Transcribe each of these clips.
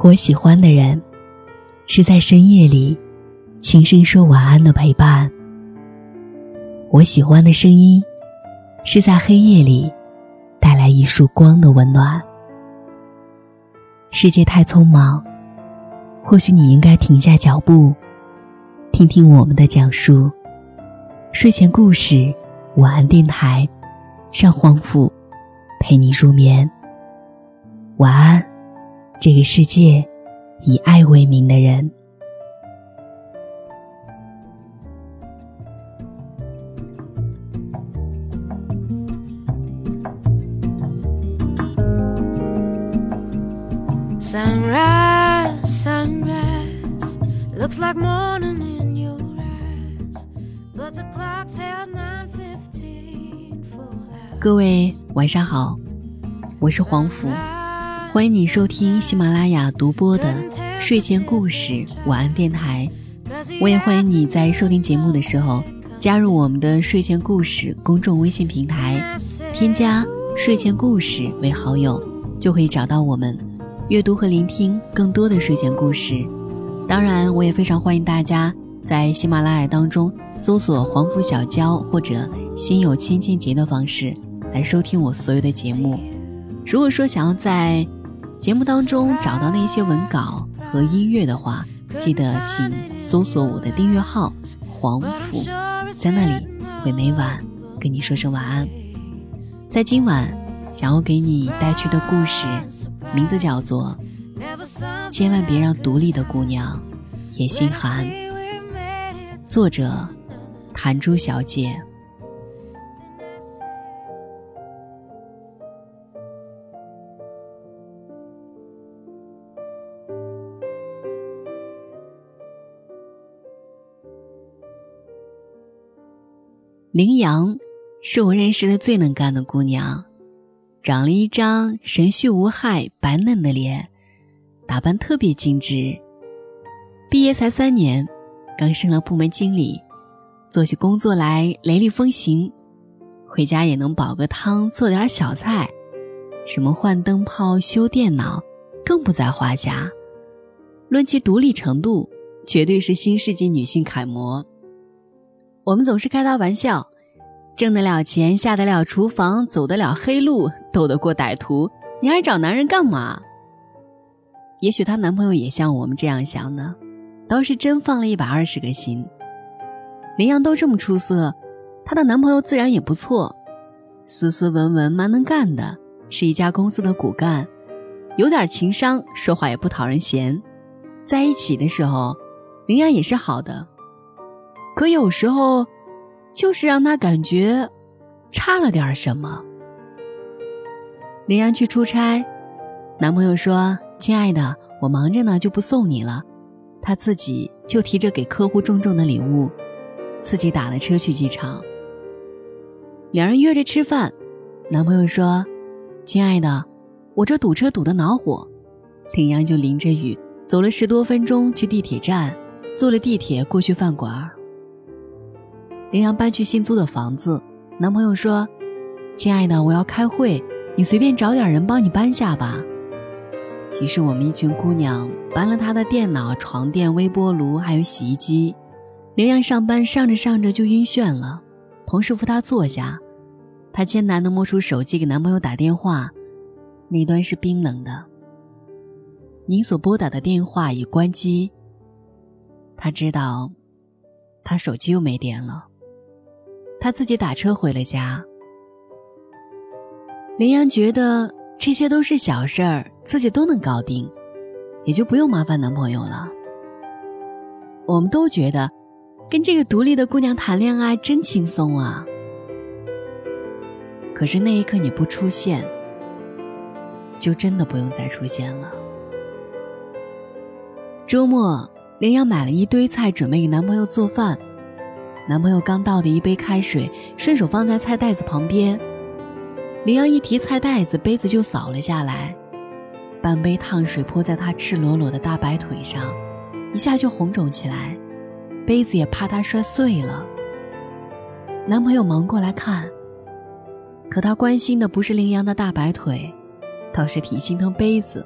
我喜欢的人，是在深夜里轻声说晚安的陪伴。我喜欢的声音，是在黑夜里带来一束光的温暖。世界太匆忙，或许你应该停下脚步，听听我们的讲述。睡前故事，晚安电台，让黄甫陪你入眠。晚安，这个世界以爱为名的人。各位晚上好，我是黄甫，欢迎你收听喜马拉雅独播的睡前故事晚安电台。我也欢迎你在收听节目的时候加入我们的睡前故事公众微信平台，添加睡前故事为好友，就可以找到我们，阅读和聆听更多的睡前故事。当然，我也非常欢迎大家在喜马拉雅当中搜索“黄甫小娇”或者“心有千千结”的方式来收听我所有的节目。如果说想要在节目当中找到那些文稿和音乐的话，记得请搜索我的订阅号“黄甫”，在那里会每晚跟你说声晚安。在今晚想要给你带去的故事，名字叫做。千万别让独立的姑娘也心寒。作者：谭珠小姐。羚羊是我认识的最能干的姑娘，长了一张神絮无害、白嫩的脸。打扮特别精致，毕业才三年，刚升了部门经理，做起工作来雷厉风行，回家也能煲个汤，做点小菜，什么换灯泡、修电脑，更不在话下。论其独立程度，绝对是新世纪女性楷模。我们总是开她玩笑，挣得了钱，下得了厨房，走得了黑路，斗得过歹徒，你还找男人干嘛？也许她男朋友也像我们这样想呢，倒是真放了一百二十个心。林羊都这么出色，她的男朋友自然也不错，斯斯文文，蛮能干的，是一家公司的骨干，有点情商，说话也不讨人嫌。在一起的时候，林羊也是好的，可有时候，就是让他感觉差了点什么。羚羊去出差，男朋友说。亲爱的，我忙着呢，就不送你了。他自己就提着给客户重重的礼物，自己打了车去机场。两人约着吃饭，男朋友说：“亲爱的，我这堵车堵得恼火。”羚羊就淋着雨走了十多分钟去地铁站，坐了地铁过去饭馆。羚羊搬去新租的房子，男朋友说：“亲爱的，我要开会，你随便找点人帮你搬下吧。”于是我们一群姑娘搬了他的电脑、床垫、微波炉，还有洗衣机。羚羊上班上着上着就晕眩了，同事扶她坐下，她艰难地摸出手机给男朋友打电话，那端是冰冷的。您所拨打的电话已关机。他知道，他手机又没电了，她自己打车回了家。林阳觉得。这些都是小事儿，自己都能搞定，也就不用麻烦男朋友了。我们都觉得，跟这个独立的姑娘谈恋爱真轻松啊。可是那一刻你不出现，就真的不用再出现了。周末，林阳买了一堆菜，准备给男朋友做饭。男朋友刚倒的一杯开水，顺手放在菜袋子旁边。羚羊一提菜袋子，杯子就扫了下来，半杯烫水泼在她赤裸裸的大白腿上，一下就红肿起来，杯子也怕她摔碎了。男朋友忙过来看，可他关心的不是羚羊的大白腿，倒是挺心疼杯子。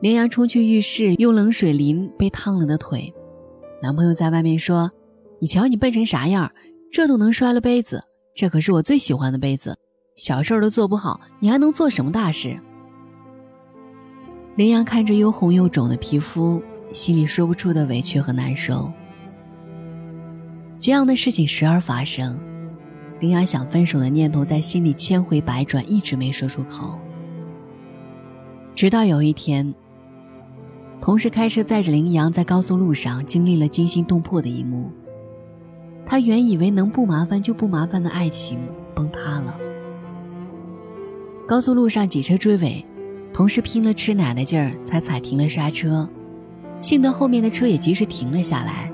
羚羊冲去浴室，用冷水淋被烫了的腿。男朋友在外面说：“你瞧你笨成啥样，这都能摔了杯子。这可是我最喜欢的杯子，小事都做不好，你还能做什么大事？”羚羊看着又红又肿的皮肤，心里说不出的委屈和难受。这样的事情时而发生，羚羊想分手的念头在心里千回百转，一直没说出口。直到有一天，同事开车载着羚羊在高速路上经历了惊心动魄的一幕。他原以为能不麻烦就不麻烦的爱情崩塌了。高速路上几车追尾，同事拼了吃奶的劲儿才踩停了刹车，幸得后面的车也及时停了下来。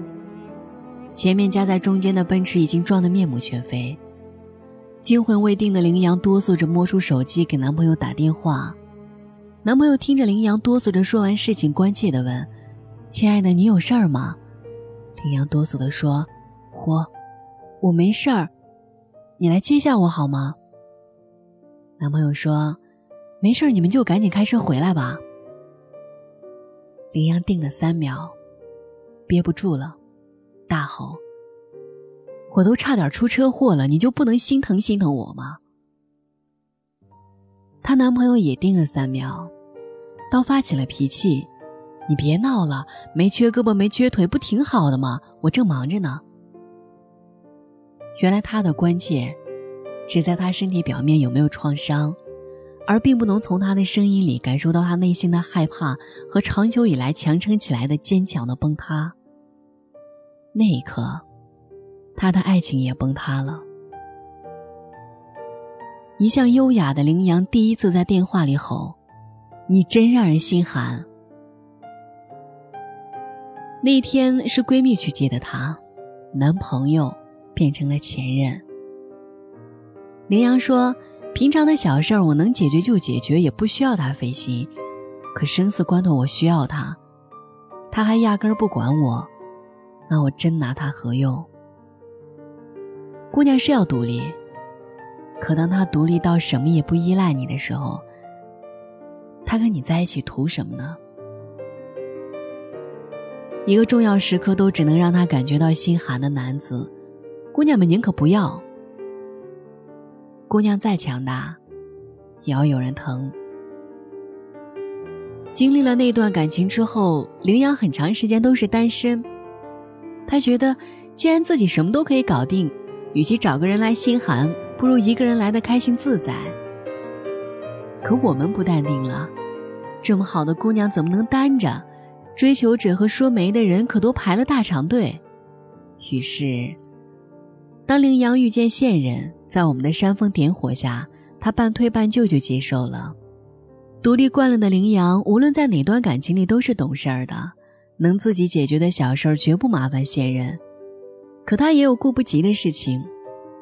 前面夹在中间的奔驰已经撞得面目全非，惊魂未定的羚羊哆嗦着摸出手机给男朋友打电话。男朋友听着羚羊哆嗦着说完事情，关切地问：“亲爱的，你有事儿吗？”羚羊哆嗦地说：“我，我没事儿，你来接下我好吗？”男朋友说：“没事儿，你们就赶紧开车回来吧。”林阳定了三秒，憋不住了。大吼：“我都差点出车祸了，你就不能心疼心疼我吗？”她男朋友也定了三秒，倒发起了脾气：“你别闹了，没缺胳膊没缺腿，不挺好的吗？我正忙着呢。”原来他的关切，只在他身体表面有没有创伤，而并不能从他的声音里感受到他内心的害怕和长久以来强撑起来的坚强的崩塌。那一刻，他的爱情也崩塌了。一向优雅的羚羊第一次在电话里吼：“你真让人心寒。”那天是闺蜜去接的她，男朋友变成了前任。羚羊说：“平常的小事儿我能解决就解决，也不需要他费心。可生死关头我需要他，他还压根儿不管我。”那我真拿他何用？姑娘是要独立，可当她独立到什么也不依赖你的时候，她跟你在一起图什么呢？一个重要时刻都只能让她感觉到心寒的男子，姑娘们宁可不要。姑娘再强大，也要有人疼。经历了那段感情之后，羚羊很长时间都是单身。他觉得，既然自己什么都可以搞定，与其找个人来心寒，不如一个人来的开心自在。可我们不淡定了，这么好的姑娘怎么能单着？追求者和说媒的人可都排了大长队。于是，当羚羊遇见现任，在我们的煽风点火下，他半推半就就接受了。独立惯了的羚羊，无论在哪段感情里都是懂事儿的。能自己解决的小事儿绝不麻烦现任，可他也有顾不及的事情。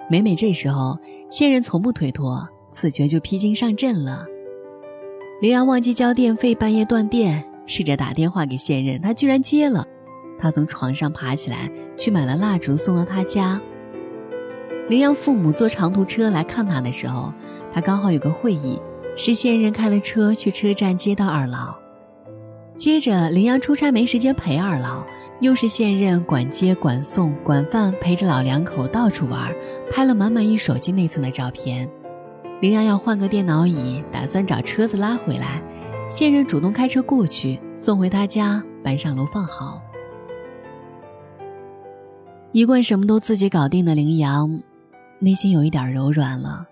每每这时候，现任从不推脱，自觉就披荆上阵了。羚羊忘记交电费，半夜断电，试着打电话给现任，他居然接了。他从床上爬起来，去买了蜡烛送到他家。羚羊父母坐长途车来看他的时候，他刚好有个会议，是现任开了车去车站接到二老。接着，羚羊出差没时间陪二老，又是现任管接管送管饭，陪着老两口到处玩，拍了满满一手机内存的照片。羚羊要换个电脑椅，打算找车子拉回来，现任主动开车过去送回他家，搬上楼放好。一贯什么都自己搞定的羚羊，内心有一点柔软了，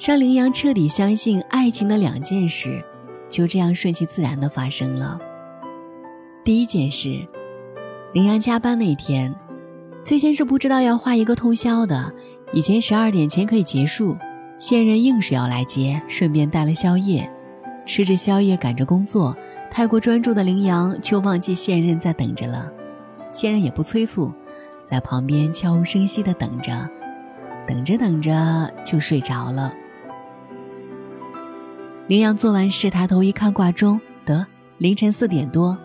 让羚羊彻底相信爱情的两件事。就这样顺其自然的发生了。第一件事，羚羊加班那天，最先是不知道要画一个通宵的，以前十二点前可以结束，现任硬是要来接，顺便带了宵夜，吃着宵夜赶着工作，太过专注的羚羊就忘记现任在等着了，现任也不催促，在旁边悄无声息的等着，等着等着就睡着了。羚羊做完事，抬头一看挂钟，得凌晨四点多，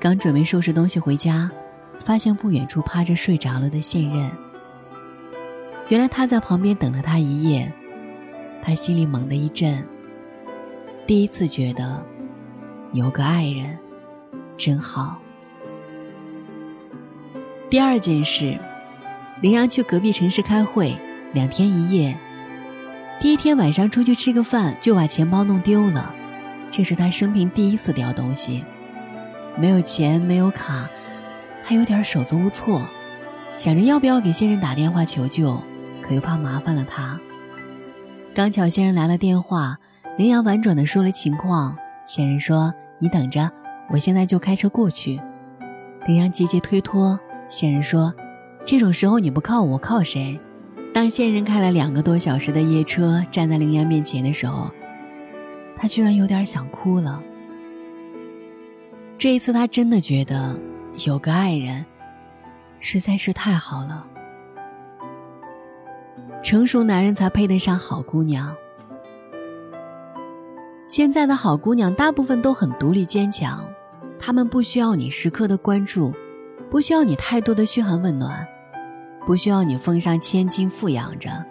刚准备收拾东西回家，发现不远处趴着睡着了的现任。原来他在旁边等了他一夜，他心里猛地一震，第一次觉得有个爱人，真好。第二件事，林阳去隔壁城市开会，两天一夜。第一天晚上出去吃个饭，就把钱包弄丢了，这是他生平第一次掉东西，没有钱，没有卡，还有点手足无措，想着要不要给先生打电话求救，可又怕麻烦了他。刚巧先生来了电话，羚羊婉转的说了情况，先生说：“你等着，我现在就开车过去。”羚羊急急推脱，先生说：“这种时候你不靠我，靠谁？”当现任开了两个多小时的夜车，站在林阳面前的时候，他居然有点想哭了。这一次，他真的觉得有个爱人实在是太好了。成熟男人才配得上好姑娘。现在的好姑娘大部分都很独立坚强，她们不需要你时刻的关注，不需要你太多的嘘寒问暖。不需要你奉上千金富养着，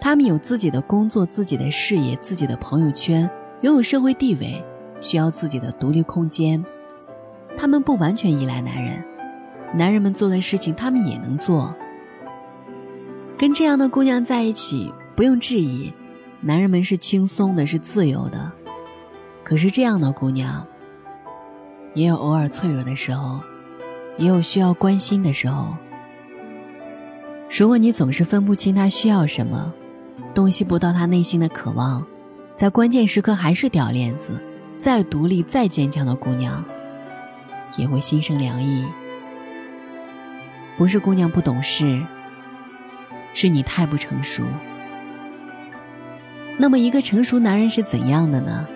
他们有自己的工作、自己的事业、自己的朋友圈，拥有社会地位，需要自己的独立空间。他们不完全依赖男人，男人们做的事情他们也能做。跟这样的姑娘在一起，不用质疑，男人们是轻松的，是自由的。可是这样的姑娘，也有偶尔脆弱的时候，也有需要关心的时候。如果你总是分不清他需要什么，洞悉不到他内心的渴望，在关键时刻还是掉链子，再独立再坚强的姑娘，也会心生凉意。不是姑娘不懂事，是你太不成熟。那么，一个成熟男人是怎样的呢？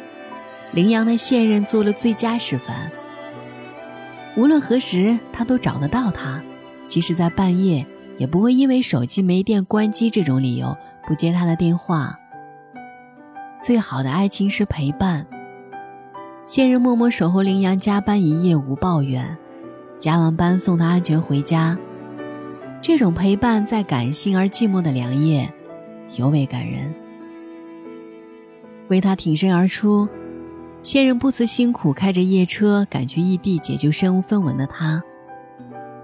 羚羊的现任做了最佳示范。无论何时，他都找得到他，即使在半夜。也不会因为手机没电关机这种理由不接他的电话。最好的爱情是陪伴。现任默默守候羚羊加班一夜无抱怨，加完班送他安全回家。这种陪伴在感性而寂寞的良夜，尤为感人。为他挺身而出，现任不辞辛苦开着夜车赶去异地解救身无分文的他。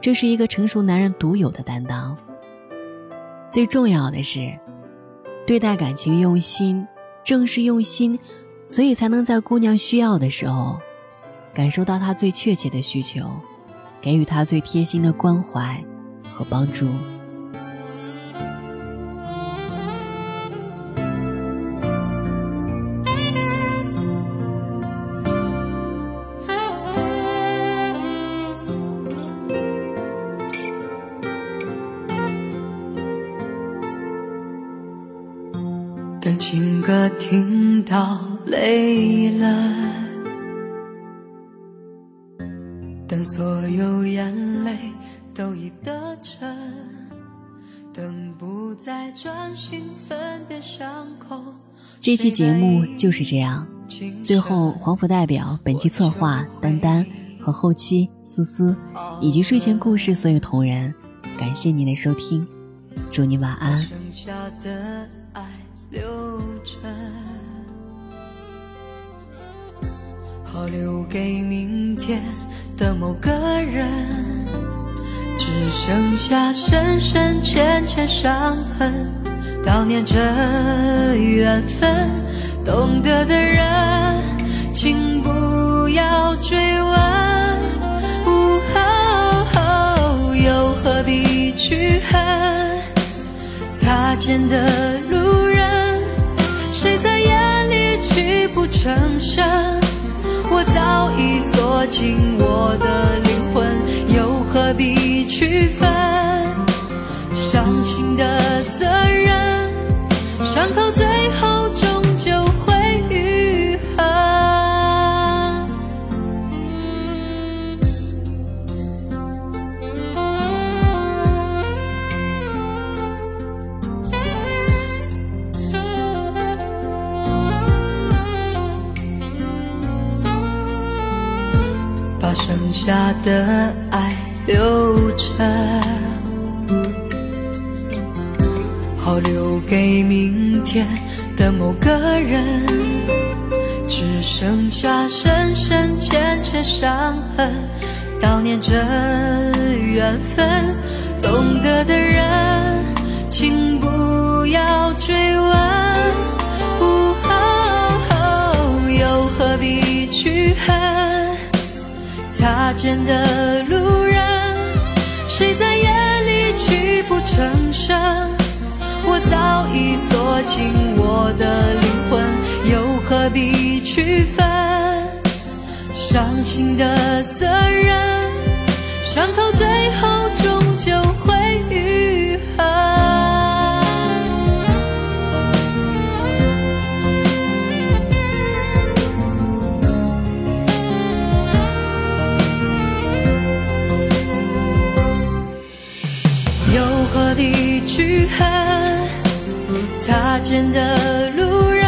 这是一个成熟男人独有的担当。最重要的是，对待感情用心，正是用心，所以才能在姑娘需要的时候，感受到她最确切的需求，给予她最贴心的关怀和帮助。听到累了，等所有眼泪都已得逞，等不再专心分辨伤口。这期节目就是这样。最后，黄甫代表本期策划丹丹和后期思思以及睡前故事所有同仁，感谢您的收听，祝你晚安。留着，好留给明天的某个人。只剩下深深浅浅伤痕，悼念着缘分。懂得的人，请不要追问。哦又何必去恨？擦肩的路人。泣不成声？我早已锁紧我的灵魂，又何必区分？伤心的责任，伤口最后终究会下的爱留着，好留给明天的某个人。只剩下深深浅浅伤痕。悼念着缘分，懂得的人，擦肩的路人，谁在夜里泣不成声？我早已锁紧我的灵魂，又何必区分？伤心的责任，伤口最后终究会愈合。和？擦肩的路人，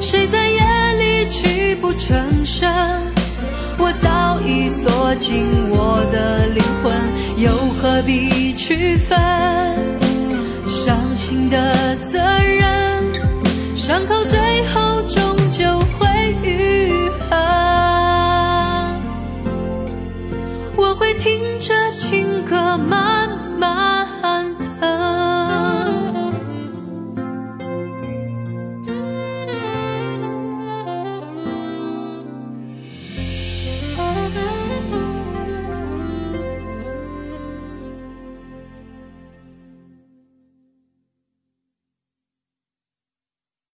谁在夜里泣不成声？我早已锁紧我的灵魂，又何必区分？伤心的责任，